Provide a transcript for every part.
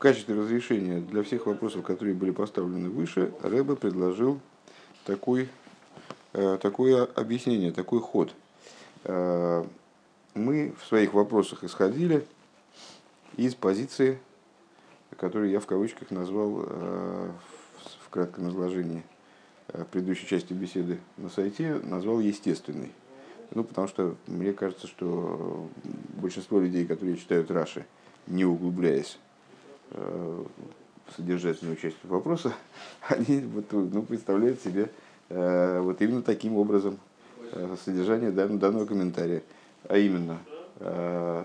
качестве разрешения для всех вопросов, которые были поставлены выше, Рэбе предложил такой, э, такое объяснение, такой ход. Э, мы в своих вопросах исходили из позиции, которую я в кавычках назвал э, в кратком изложении предыдущей части беседы на сайте, назвал естественной. Ну, потому что мне кажется, что большинство людей, которые читают Раши, не углубляясь содержательную часть вопроса, они вот, ну, представляют себе э, вот именно таким образом э, содержание данного, комментария. А именно, э,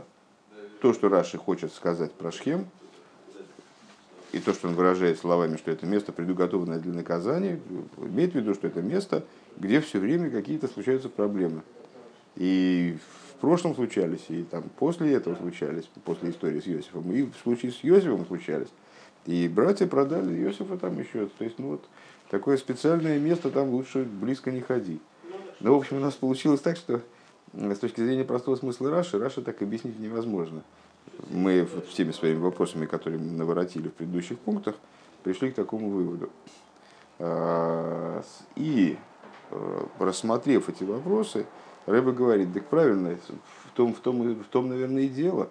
то, что Раши хочет сказать про Шхем, и то, что он выражает словами, что это место, предуготованное для наказания, имеет в виду, что это место, где все время какие-то случаются проблемы. И в прошлом случались, и там после этого случались, после истории с Иосифом, и в случае с Иосифом случались. И братья продали Иосифа там еще. То есть, ну вот, такое специальное место, там лучше близко не ходи. Но, ну, в общем, у нас получилось так, что с точки зрения простого смысла Раши, Раши так объяснить невозможно. Мы вот всеми своими вопросами, которые мы наворотили в предыдущих пунктах, пришли к такому выводу. А, и э, рассмотрев эти вопросы, Рэба говорит, так правильно, в том, в том, в том, наверное, и дело,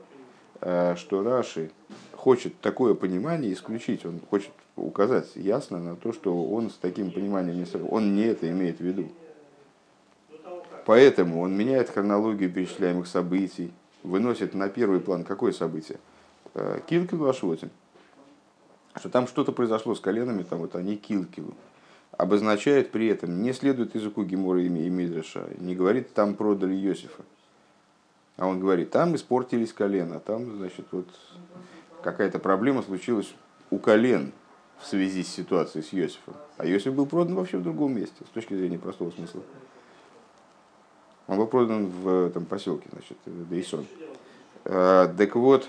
э, что Раши хочет такое понимание исключить, он хочет указать ясно на то, что он с таким пониманием не он не это имеет в виду. Поэтому он меняет хронологию перечисляемых событий, выносит на первый план какое событие? Э, Килкил Ашвотин. Что там что-то произошло с коленами, там вот они Килкилу обозначает при этом, не следует языку Гемора и Мидраша, не говорит, там продали Иосифа. А он говорит, там испортились колена, там, значит, вот какая-то проблема случилась у колен в связи с ситуацией с Иосифом. А Иосиф был продан вообще в другом месте, с точки зрения простого смысла. Он был продан в там, поселке, значит, Дейсон. А, так вот,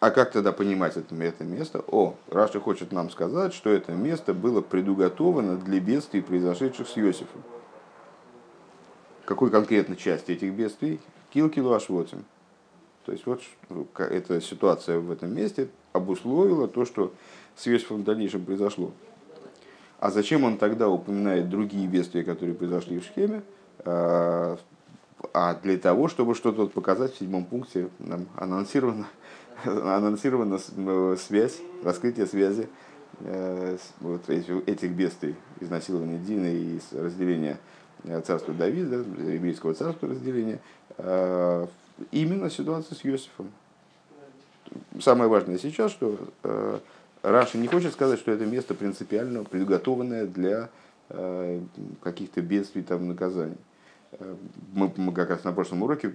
а, как тогда понимать это, это место? О, Раша хочет нам сказать, что это место было предуготовано для бедствий, произошедших с Иосифом. Какой конкретно части этих бедствий? Килкилу Ашвотим. То есть вот эта ситуация в этом месте обусловила то, что с Иосифом в дальнейшем произошло. А зачем он тогда упоминает другие бедствия, которые произошли в Шхеме? А, а для того, чтобы что-то показать в седьмом пункте, нам анонсировано, анонсирована связь, раскрытие связи э, вот этих бедствий, изнасилования Дина и разделения э, царства Давида, еврейского царства разделения, э, именно ситуация с Иосифом. Самое важное сейчас, что Раша не хочет сказать, что это место принципиально приготованное для каких-то бедствий, там, наказаний мы, мы как раз на прошлом уроке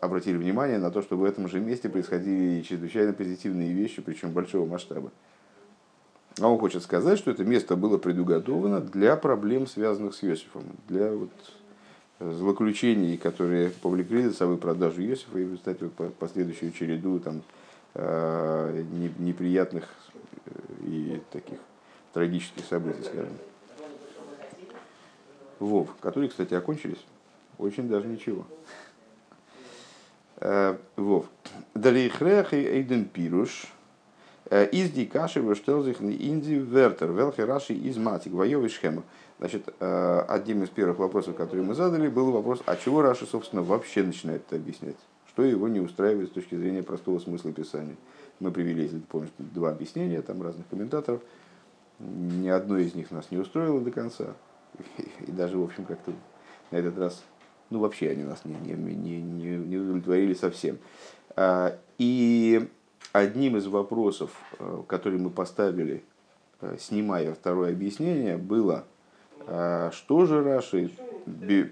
обратили внимание на то, что в этом же месте происходили чрезвычайно позитивные вещи, причем большого масштаба. А он хочет сказать, что это место было предуготовано для проблем, связанных с Иосифом, для вот злоключений, которые повлекли за собой продажу Иосифа и, кстати, вот последующую череду там, э, неприятных э, и таких трагических событий, скажем. Вов, которые, кстати, окончились очень даже ничего. Э, Вов. Далейхрех и эйден пируш. Э, из дикаши выштелзих инди вертер. Велхи раши из матик. Воевый шхема. Значит, э, одним из первых вопросов, которые мы задали, был вопрос, а чего Раши, собственно, вообще начинает это объяснять? Что его не устраивает с точки зрения простого смысла писания? Мы привели, если ты помнишь, два объяснения там разных комментаторов. Ни одно из них нас не устроило до конца. И даже, в общем, как-то на этот раз ну, вообще они нас не, не, не, не, удовлетворили совсем. А, и одним из вопросов, э, который мы поставили, э, снимая второе объяснение, было, а, что же Раши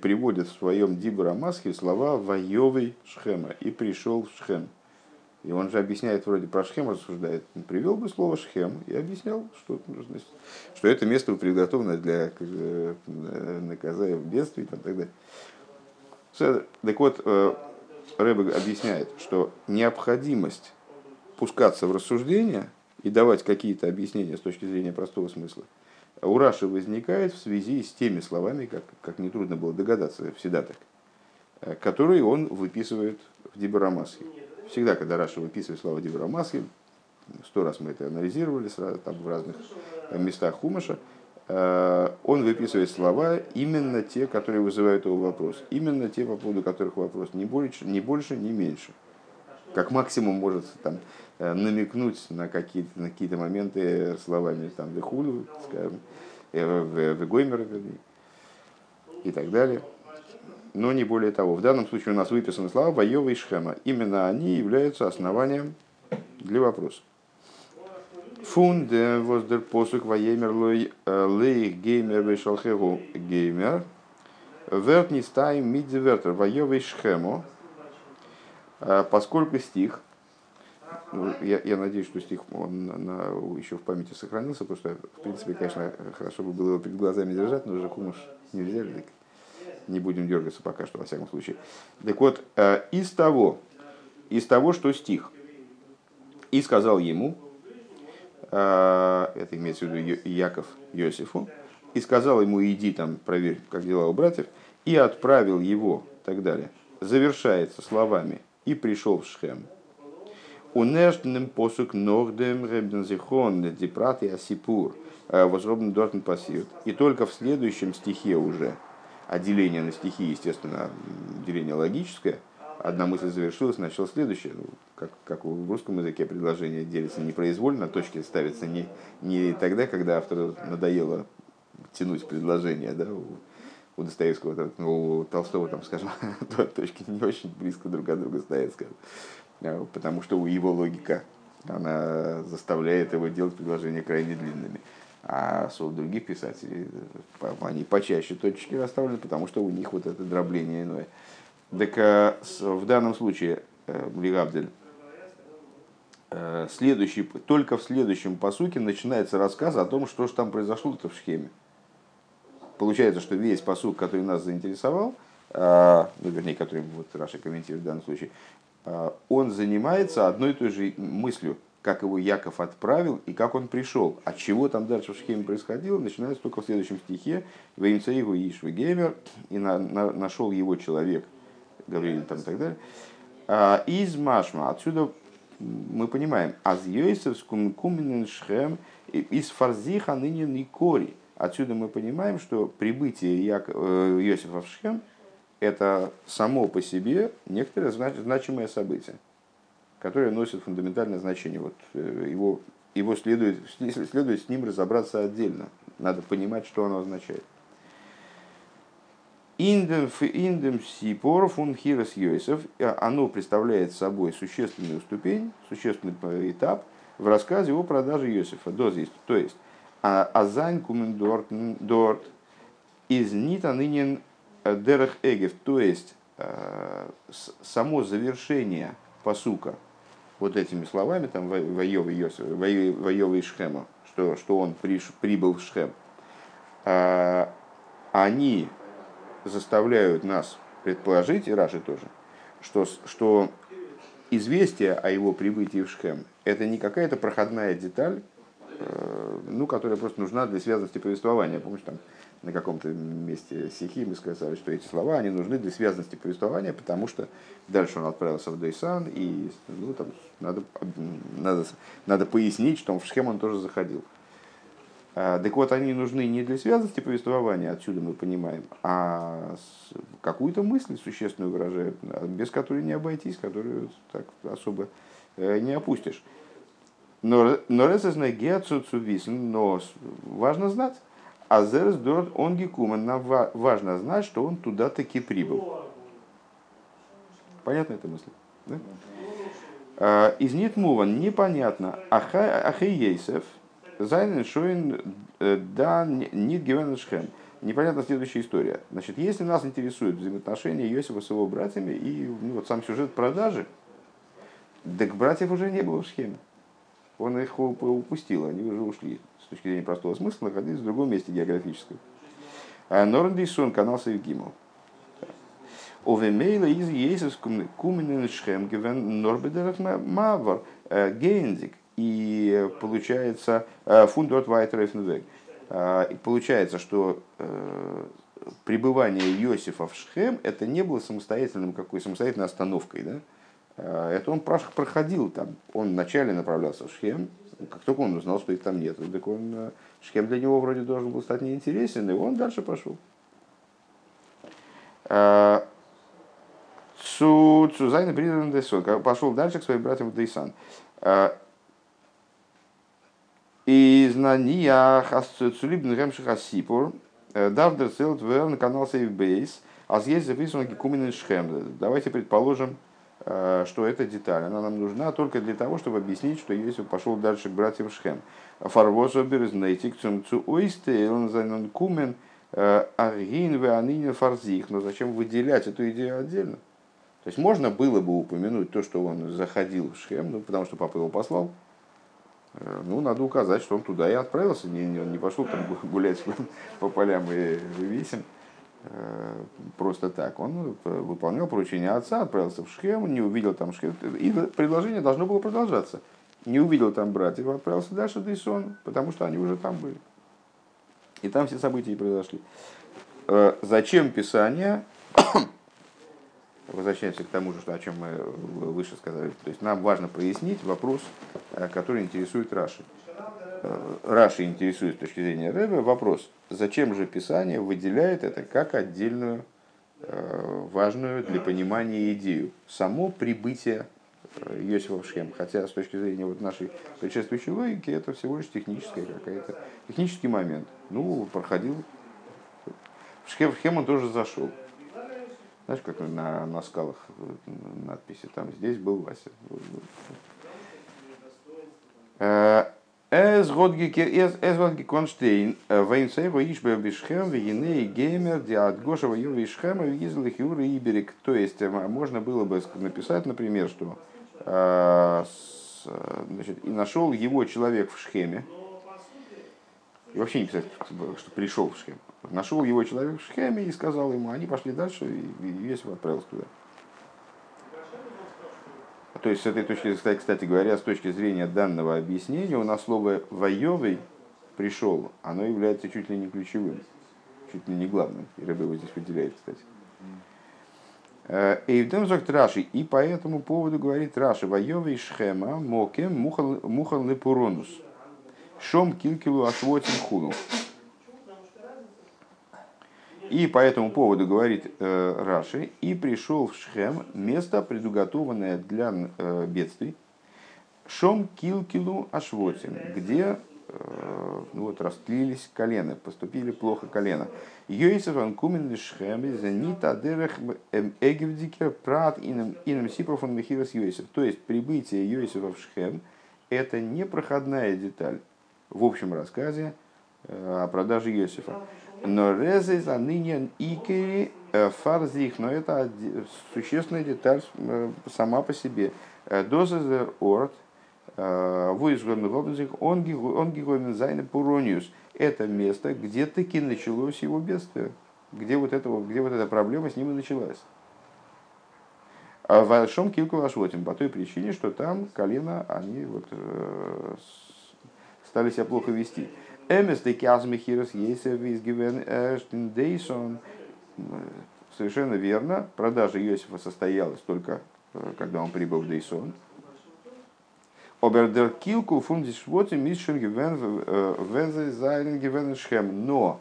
приводит в своем Дибра Масхе слова «воевый Шхема» и «пришел в Шхем». И он же объясняет, вроде про Шхем рассуждает. Привел бы слово Шхем и объяснял, что, значит, что это место приготовлено для э, наказания в бедствии и так далее. Так вот, э, Рэбе объясняет, что необходимость пускаться в рассуждения и давать какие-то объяснения с точки зрения простого смысла у Раши возникает в связи с теми словами, как, как нетрудно было догадаться, всегда так, э, которые он выписывает в Дибарамасхе. всегда, когда Раша выписывает слова Дибра Маски, сто раз мы это анализировали там, в разных местах Хумаша, э, он выписывает слова именно те, которые вызывают его вопрос. Именно те, по поводу которых вопрос не больше, не больше, не меньше. Как максимум может там, э, намекнуть на какие-то, на какие-то моменты словами там, Вехулю, скажем, Вегоймер, вернее, и так далее но не более того. В данном случае у нас выписаны слова Вайова и Шхема. Именно они являются основанием для вопроса. Фун де воздер посук ваемер лой э, лей геймер вешалхегу геймер. Верт не стаим мидзи вертер вайова и Шхему. Э, поскольку стих, ну, я, я надеюсь, что стих он на, на, еще в памяти сохранился, потому что, в принципе, конечно, хорошо бы было его перед глазами держать, но уже хумуш не взяли, не будем дергаться пока что, во всяком случае. Так вот, э, из того, из того, что стих, и сказал ему, это имеется в виду Яков Йосифу, и сказал ему, иди там, проверь, как дела у братьев, и отправил его, и так далее, завершается словами, и пришел в Шхем. Унештным посук нордем ребензихон дипрат и асипур э, возробный дортен пассиют. И только в следующем стихе уже, а деление на стихи, естественно, деление логическое, одна мысль завершилась, начал следующее. Ну, как, как в русском языке предложение делится непроизвольно, точки ставятся не, не тогда, когда автору надоело тянуть предложение, да, у, у Достоевского, ну, у Толстого, там, скажем, точки не очень близко друг от друга стоят, скажем, а, потому что у его логика, она заставляет его делать предложения крайне длинными. А у других писателей они почаще точки расставлены, потому что у них вот это дробление иное. Так э, в данном случае э, Лигабдель э, следующий, только в следующем посуке начинается рассказ о том, что же там произошло-то в схеме. Получается, что весь посук, который нас заинтересовал, ну, вернее, который вот Раша комментирует в данном случае, он занимается одной и той же мыслью – как его Яков отправил и как он пришел. От чего там дальше в Шхеме происходило, начинается только в следующем стихе. Веймцаигу Ишвы Геймер, и на, на, нашел его человек, говорили там и так далее. А, из Машма, отсюда мы понимаем, аз Йосеф куменен Шхем, из Фарзиха ныне Никори. Отсюда мы понимаем, что прибытие Йосифа э, в Шхем – это само по себе некоторое значимое событие которое носит фундаментальное значение. Вот э, его, его следует, следует с ним разобраться отдельно. Надо понимать, что оно означает. Индем сипор фун хирос йосеф, э, оно представляет собой существенную ступень, существенный этап в рассказе о продаже Йосифа. То есть, а, азайн кумен дорт из нита нынен э, дерех эгев, то есть само завершение посука вот этими словами, там, и Шхема, что, что он прибыл в Шхем, они заставляют нас предположить, и Раши тоже, что, что известие о его прибытии в Шхем – это не какая-то проходная деталь, э, ну, которая просто нужна для связанности повествования. Помнишь, там на каком-то месте стихи мы сказали, что эти слова, они нужны для связанности повествования, потому что дальше он отправился в Дейсан, и ну, там, надо, надо, надо пояснить, что в Шхем он тоже заходил. А, так вот, они нужны не для связанности повествования, отсюда мы понимаем, а какую-то мысль существенную выражают, без которой не обойтись, которую так особо э, не опустишь. Но, но, но важно знать, а зерс дорт он гекумен. Нам важно знать, что он туда таки прибыл. Понятна эта мысль? Да? А, из Нитмуван непонятно. Ахейесев, Зайнен Шоин, э, да, Нит Гевеншхем. Непонятна следующая история. Значит, если нас интересуют взаимоотношения Иосифа с его братьями и ну, вот сам сюжет продажи, так братьев уже не было в схеме. Он их упустил, они уже ушли точки зрения простого смысла, находились в другом месте географическом. А Норндисон, канал Савигимов. Овемейла из Ейсус Куменен Шхем Гевен Норбедерах Мавар э, Гейнзик. И получается э, фундорт Вайтерефнвег. Э, получается, что пребывание Иосифа в Шхем это не было самостоятельным какой самостоятельной остановкой, да? это он проходил там. Он вначале направлялся в Шхем, как только он узнал, что их там нет, так он, Шхем для него вроде должен был стать неинтересен, и он дальше пошел. Цу Цузайна придан Дейсон, пошел дальше к своим братьям Дейсан. И знания Цулибн Ремшиха Сипур, Давдер Целт на канал Сейфбейс, а здесь записан Гекумен Шхем. Давайте предположим, что эта деталь, она нам нужна только для того, чтобы объяснить, что Иосиф пошел дальше к братьям Шхем. Фарвозобер из Нейтик Цумцу Ойсте, он за Кумен, Аргин Веанин Фарзих. Но зачем выделять эту идею отдельно? То есть можно было бы упомянуть то, что он заходил в Шхем, ну, потому что папа его послал. Э, ну, надо указать, что он туда и отправился, не, он не пошел там гулять по полям и весим э, просто так. Он выполнял поручение отца, отправился в Шхем, не увидел там Шхем. И предложение должно было продолжаться. Не увидел там братьев, отправился дальше в Дейсон, потому что они уже там были. И там все события и произошли. Э, зачем Писание возвращаемся к тому же, о чем мы выше сказали. То есть нам важно прояснить вопрос, э, который интересует Раши. Э, Раши интересует с точки зрения Рэбе вопрос, зачем же Писание выделяет это как отдельную э, важную для понимания идею. Само прибытие Йосифа в Шхем. Хотя с точки зрения вот нашей предшествующей логики это всего лишь техническая какая-то, технический момент. Ну, проходил. В Шхем, в Шхем он тоже зашел. Знаешь, как на, на скалах надписи, там здесь был Вася. Эз годги конштейн, вейнцево ишбе бишхем, вегиней геймер, диат гошева ю вишхем, визл хюры иберик. То есть можно было бы написать, например, что значит, и нашел его человек в Шхеме, и вообще не писать, что пришел в Шхем. Нашел его человек в Шхеме и сказал ему, они пошли дальше, и Иосиф отправился туда. То есть, с этой точки, кстати, говоря, с точки зрения данного объяснения, у нас слово «воевый» пришел, оно является чуть ли не ключевым, чуть ли не главным. И Рыбы его здесь выделяет, кстати. Эйвдем зогт Раши, и по этому поводу говорит Раши, «Воевый шхема мокем мухал лепуронус, шом килкилу ашвотин хуну». И по этому поводу говорит э, Раши, и пришел в Шхем место, предуготованное для э, бедствий, Шом Килкилу Ашвотим, где э, ну вот, растлились колено, поступили плохо колено. יוסףס אנקומען שכם איז ניט א דרך אגבדיקער פרט אינעם סיפור פון מכירת יוסף. То есть прибытие Йосифа в Шхем – это не проходная деталь в общем рассказе э, о продаже Йосифа. נאר עס איז אן ענין עיקרי э, פאר זיך, но это существенная деталь э, сама по себе. Э, Доза орт, Вуизгомигобнзих, он гигомен зайна пурониус. Это место, где таки началось его бедствие. Где вот, этого, где вот эта проблема с ним и началась. А в Ашом Килку Ашвотим по той причине, что там колено, они вот, стали себя плохо вести. Эмес де Кязмихирос Ейсев изгивен Дейсон. Совершенно верно. Продажа Иосифа состоялась только когда он прибыл в Дейсон. Обердер килку фундис швоти мишен гивен вензе зайлен гивен шхем. Но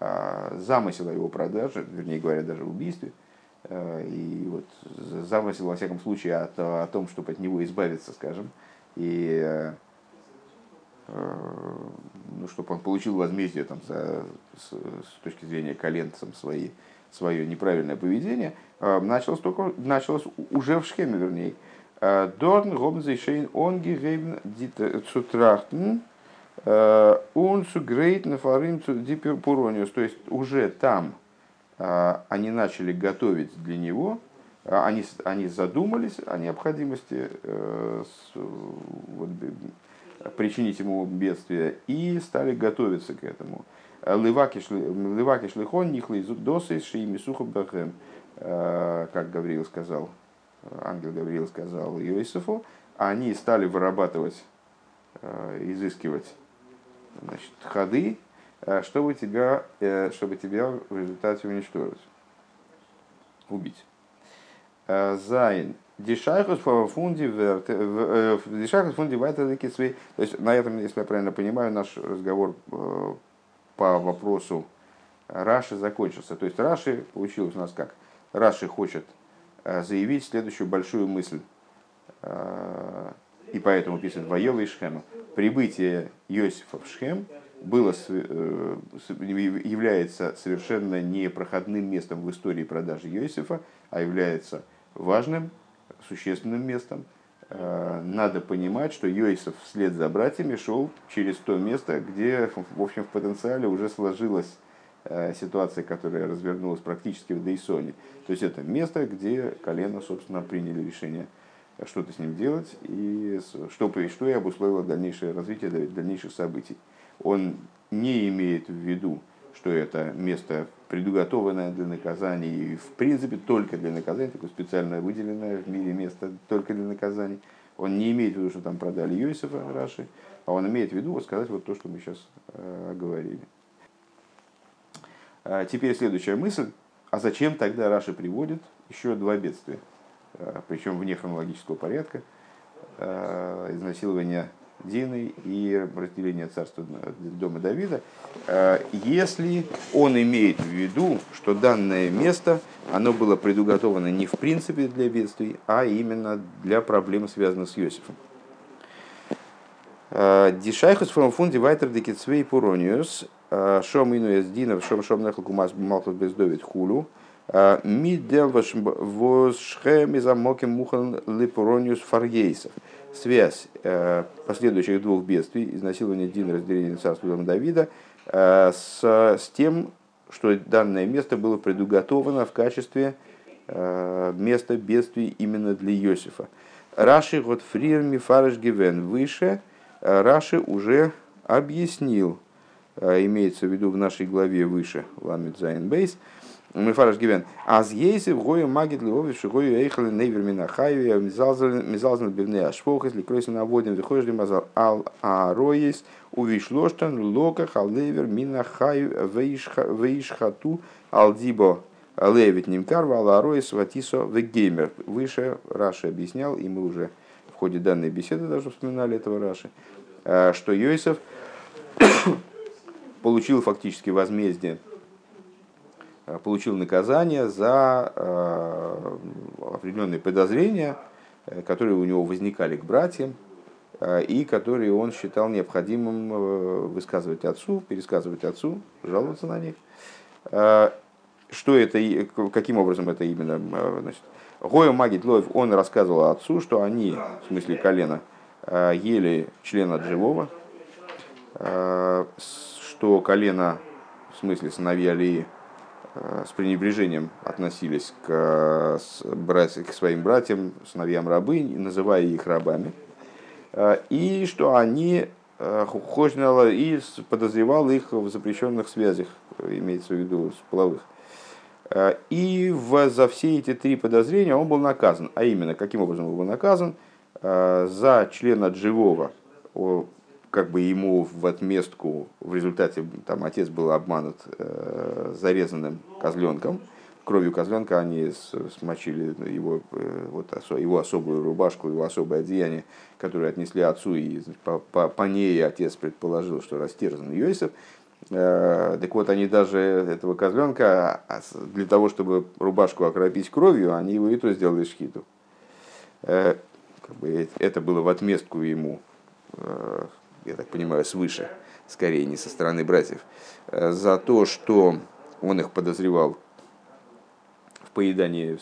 замысел его продажи, вернее говоря, даже убийстве, и вот замысел, во всяком случае, о, о том, чтобы от него избавиться, скажем, и Э, ну, чтобы он получил возмездие там, за, с, с точки зрения коленцам свои, свое неправильное поведение, э, началось, только, началось уже в схеме, вернее. Э, Дорн, Гобнзейшейн, Онги, Гейбн, Цутрахтен, он сугрейт на фарим дипурониус. То есть уже там они начали готовить для него, они, они задумались о необходимости причинить ему бедствие, и стали готовиться к этому. Леваки шлихон нихлы досы шиими бахем, э, как Гавриил сказал, ангел Гавриил сказал Иосифу, они стали вырабатывать, э, изыскивать значит, ходы, э, чтобы тебя, чтобы тебя в результате уничтожить, убить. Зайн Дишайхус фунди дишайхус фунди вайтер То есть на этом, если я правильно понимаю, наш разговор по вопросу Раши закончился. То есть Раши получилось у нас как? Раши хочет заявить следующую большую мысль. И поэтому пишет Вайова и Шхема. Прибытие Йосифа в Шхем было, является совершенно непроходным местом в истории продажи Йосифа, а является важным, существенным местом. Надо понимать, что Йосиф вслед за братьями шел через то место, где, в общем, в потенциале уже сложилась ситуация, которая развернулась практически в Дейсоне. То есть это место, где колено, собственно, приняли решение что-то с ним делать и что, что и обусловило дальнейшее развитие дальнейших событий. Он не имеет в виду, что это место предуготованное для наказания и в принципе только для наказания, такое специально выделенное в мире место только для наказаний. Он не имеет в виду, что там продали Йосифа Раши, а он имеет в виду сказать вот то, что мы сейчас э, говорили. А теперь следующая мысль. А зачем тогда Раши приводит еще два бедствия? Э, причем вне хронологического порядка, э, изнасилование Дины и разделение царства дома Давида, э, если он имеет в виду, что данное место, оно было предуготовано не в принципе для бедствий, а именно для проблем, связанных с Иосифом. Дишайхус фром фунди вайтер декицвей пурониус, шом инуэс динов, шом шом нехал кумас малхус бездовит хулу, Мидем восшхем замоким мухан липурониус фаргейсов. Связь э, последующих двух бедствий, изнасилования Дина, разделения царства дома Давида, э, с, с тем, что данное место было предуготовано в качестве э, места бедствий именно для Иосифа. Раши Готфрир Мифареш Гивен выше, Раши уже объяснил, имеется в виду в нашей главе выше, Ламит Зайн Бейс, Мифараш Гивен. Аз ейсы в гою магит львович, гою эйхали нейвер минахаю, мизалзан бивне ашпохас, ликройся наводим, выходишь ли мазал ал ароис, увишлоштан лока халлевер минахаю вейшхату алдибо левит нимкарва ал ароис ватисо вегеймер. Выше Раши объяснял, и мы уже в ходе данной беседы даже вспоминали этого Раши, что Йосиф получил фактически возмездие Э, получил наказание за э, определенные подозрения, э, которые у него возникали к братьям, и которые он считал необходимым высказывать отцу, пересказывать отцу, жаловаться на них. Что это, каким образом это именно? Значит, Гоя Магит Лоев, он рассказывал отцу, что они, в смысле колена, ели члена живого, что колено, в смысле сыновья Алии, Э, с пренебрежением относились к, братьям, к своим братьям, сыновьям рабы, называя их рабами, э, и что они э, хожнала и подозревал их в запрещенных связях, имеется в виду с половых. И в, за все эти три подозрения он был наказан. А именно, каким образом он был наказан? За члена живого как бы ему в отместку, в результате там отец был обманут э, зарезанным козленком, кровью козленка они смочили его, э, вот, его особую рубашку, его особое одеяние, которое отнесли отцу, и по, по, по ней отец предположил, что растерзан Йосиф. Э, так вот, они даже этого козленка, а, для того, чтобы рубашку окропить кровью, они его и то сделали шхиту. Э, как бы это было в отместку ему э, я так понимаю, свыше, скорее не со стороны братьев, э, за то, что он их подозревал в поедании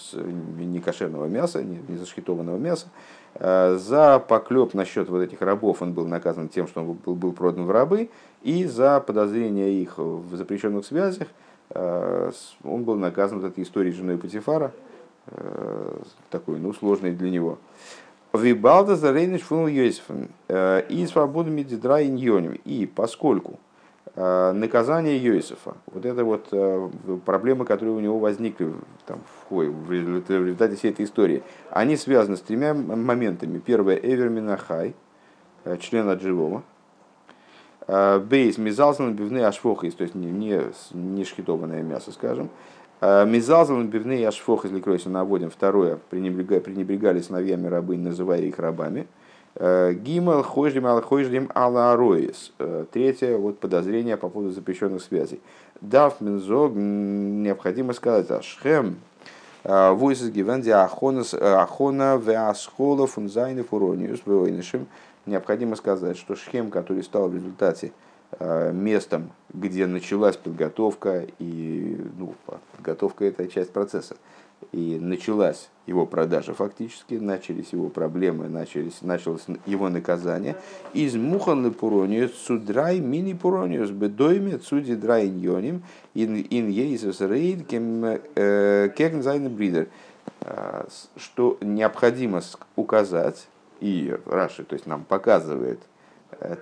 некошерного мяса, не зашхитованного мяса. Э, за поклеп насчет вот этих рабов он был наказан тем, что он был, продан в рабы, и за подозрение их в запрещенных связях э, он был наказан вот этой историей женой Патифара, такой, ну, сложной для него. Вибалда за рейниш фун Йосифом э, и свободу медидра иньоним. И поскольку э, наказание Йосифа, вот это вот э, проблемы, которые у него возникли там, в, результате всей этой истории, они связаны с тремя моментами. Первое, Эвер Минахай, член от живого. Бейс Мизалсан Бивны Ашфохис, то есть не, не, не шхитованное мясо, скажем. Мизалзан бивней ашфох, если кройся наводим. Второе, пренебрегали, пренебрегали сыновьями рабынь, называя их рабами. Гимал хойждим ал хойждим ала ароис. Третье, вот подозрение по поводу запрещенных связей. Дав минзо, необходимо сказать, ашхем, войсес гивенди ахона веасхола фунзайны фурониус. Необходимо сказать, что Шхем, который стал в результате Э, местом, где началась подготовка, и ну, подготовка это часть процесса, и началась его продажа фактически, начались его проблемы, начались, началось его наказание. Из мухан пурониус судрай мини пурониус бедойме цуди драй ньоним ин ин ейсус рейд кем э, бридер. Э, что необходимо указать, и Раши, то есть нам показывает, Э,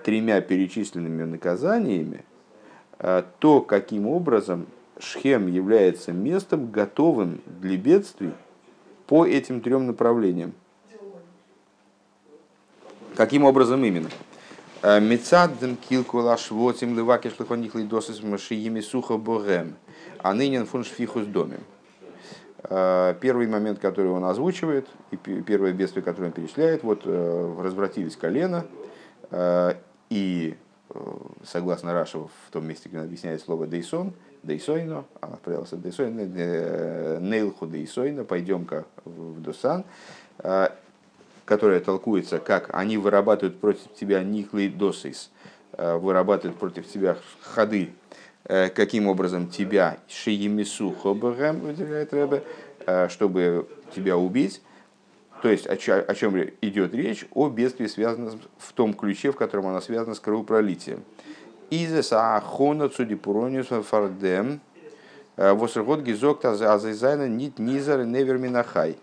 тремя перечисленными наказаниями, э, то, каким образом Шхем является местом, готовым для бедствий по этим трем направлениям. Каким образом именно? Э, Мецадден килкулаш вотим леваки шлихоних лидосис машиими сухо богем, а ныне фун шфихус домим. Первый момент, который он озвучивает, и первое бедствие, которое он перечисляет, вот развратились колено, Э, и э, согласно Рашеву, в том месте, где он объясняет слово «дейсон», «дейсойно», а отправился «дейсойно», э, «нейлху дейсойно», «пойдем-ка в Дусан», которая толкуется как «они вырабатывают против тебя никлый досейс», вырабатывают против тебя ходы, каким образом тебя шиемису хобагэм, выделяет Рэбе, чтобы тебя убить, то есть о, о чем идет речь? О бедствии, связанном в том ключе, в котором она связана с кровопролитием. Изес ахона цудипурониус фардем э, восергот гизокта азайзайна нит низар неверминахай.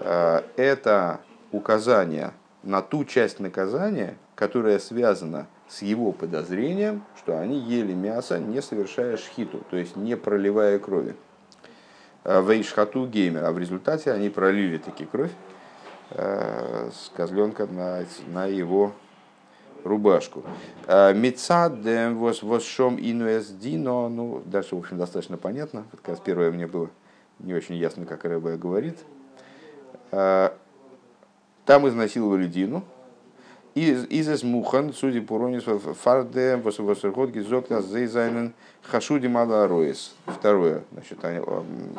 Э, это указание на ту часть наказания, которая связана с его подозрением, что они ели мясо, не совершая шхиту, то есть не проливая крови. Э, Вейшхату геймер, а в результате они пролили таки кровь, с козленка на, на его рубашку. Э, Мецад восшом инуэсдино, ну, дальше, в общем, достаточно понятно. Это как раз первое мне было не очень ясно, как Рэбе говорит. Э, там изнасиловали Дину. Из из мухан, судя по ронис, фарде, восход гизокна зейзайнен хашуди мала. Второе, значит,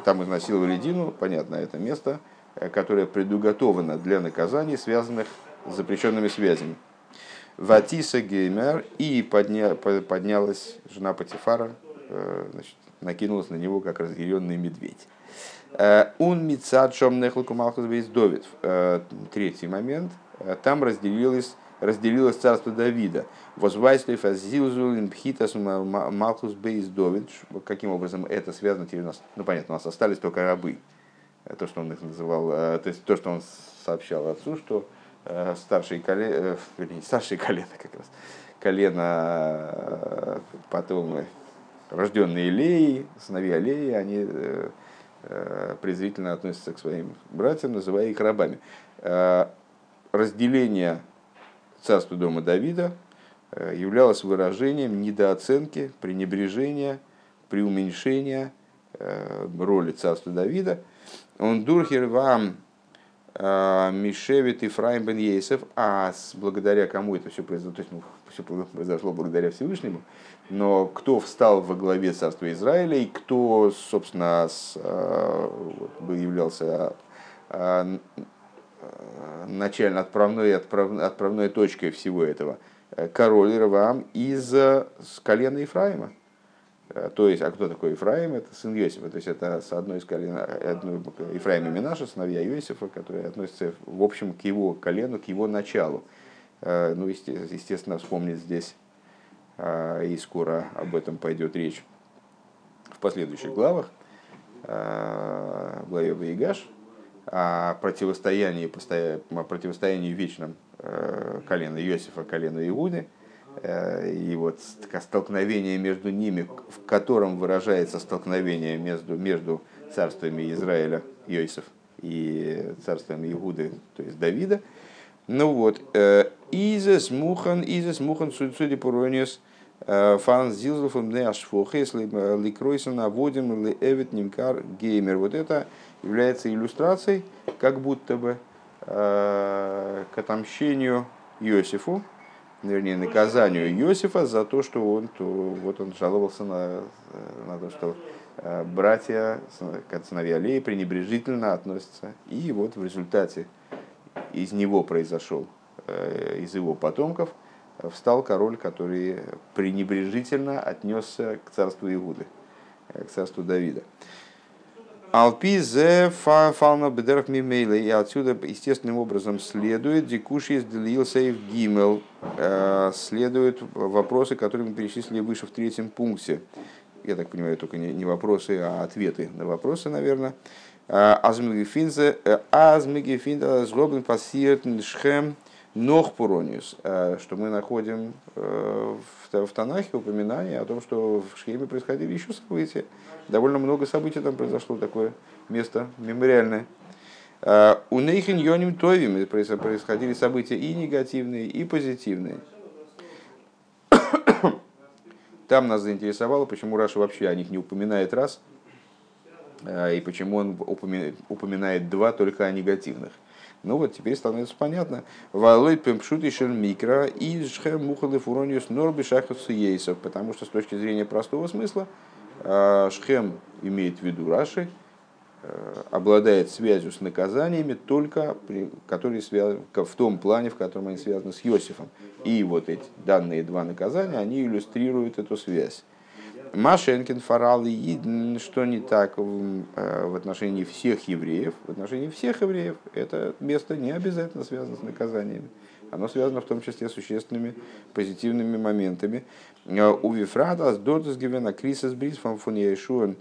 там изнасиловали Дину, понятно, это место – Э, которая предуготована для наказаний, связанных с запрещенными связями. Ватиса Геймер и подня, поднялась жена Патифара, э, значит, накинулась на него как разъяренный медведь. Он э, мицад шом нехлуку малхус Довид. Третий момент. Там разделилось, разделилось царство Давида. Возвайслив азилзулин пхитас малхус бейс. Каким образом это связано теперь у нас? Ну понятно, у нас остались только рабы то, что он их называл, э, то есть то, что он сообщал отцу, что э, старшие колено, вернее, старшие колено как раз, колено э, потом рожденные Леи, сыновья Леи, они презрительно относятся к своим братьям, называя их рабами. Разделение царства дома Давида являлось выражением недооценки, пренебрежения, преуменьшения роли царства Давида – он дурхер вам а, Мишевит и Фрайм бен Ейсев, а благодаря кому это все произошло, то есть ну, все произошло благодаря Всевышнему, но кто встал во главе царства Израиля и кто, собственно, с, вот, являлся а, начальной отправной, отправ, отправной точкой всего этого, король Равам из колена Ефраима. Э, то есть, а кто такой Ефраим? Это сын Иосифа. То есть, это с одной из колен, одной, Ефраим и Минаша, сыновья Иосифа, которые относятся, в общем, к его колену, к его началу. Э, ну, естественно, вспомнить здесь, э, и скоро об этом пойдет речь в последующих главах, главе Ваигаш, о противостоянии, о противостоянии вечном колена Иосифа, колена Иуды – и вот столкновение между ними, в котором выражается столкновение между, между царствами Израиля, Йосиф, и царствами Иуды, то есть Давида. Ну вот, э, Изес Мухан, Изес Мухан, судя по Ронис, Фан Зилзов не ашфохес ликройсен наводим ли эвит нимкар геймер. Вот это является иллюстрацией, как будто бы к отомщению Иосифу, вернее, наказанию Иосифа за то, что он, то, вот он жаловался на, на то, что братья, сыновья Леи пренебрежительно относятся. И вот в результате из него произошел, из его потомков – встал король, который пренебрежительно отнесся к царству Иуды, э, к царству Давида. Алпи зе фална бедерах мимейла. И отсюда естественным образом следует дикуши из Делилсейв Гимел. Э, следуют вопросы, которые мы перечислили выше в третьем пункте. Я так понимаю, только не вопросы, а ответы на вопросы, наверное. Э, Азмигефинзе, Азмигефинзе, Злобин пассиert Шхем, Нох Пурониус, э, что мы находим э, в Танахе упоминание о том, что в Шхеме происходили еще события. Довольно много событий там произошло, такое место мемориальное. Э, у Нейхин Йоним Товим происходили события и негативные, и позитивные. Там нас заинтересовало, почему Раша вообще о них не упоминает раз, и почему он упоминает два только о негативных. Ну вот теперь становится понятно. Валой пемпшут шен микро и шхем фурониус норби шахасу ейсов. Потому что с точки зрения простого смысла а, шхем имеет в виду Раши, а, обладает связью с наказаниями только которые связаны в том плане, в котором они связаны с Иосифом. И вот эти данные два наказания, они иллюстрируют эту связь. Машенкин, Фарал и что не так э, в отношении всех евреев. В отношении всех евреев это место не обязательно связано с наказаниями. Оно связано в том числе с существенными позитивными моментами. Э, у Вифрада с Дортсгивена Крисас Брис фон Яшуэн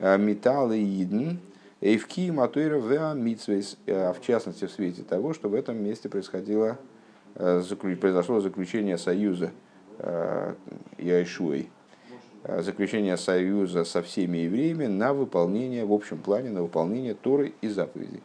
э, Металл и Иден Эйвки Матуира Веа Митсвейс, в частности в свете того, что в этом месте происходило, произошло заключение союза Яшуэй Э, заключение союза со всеми евреями на выполнение, в общем плане, на выполнение Торы и заповедей.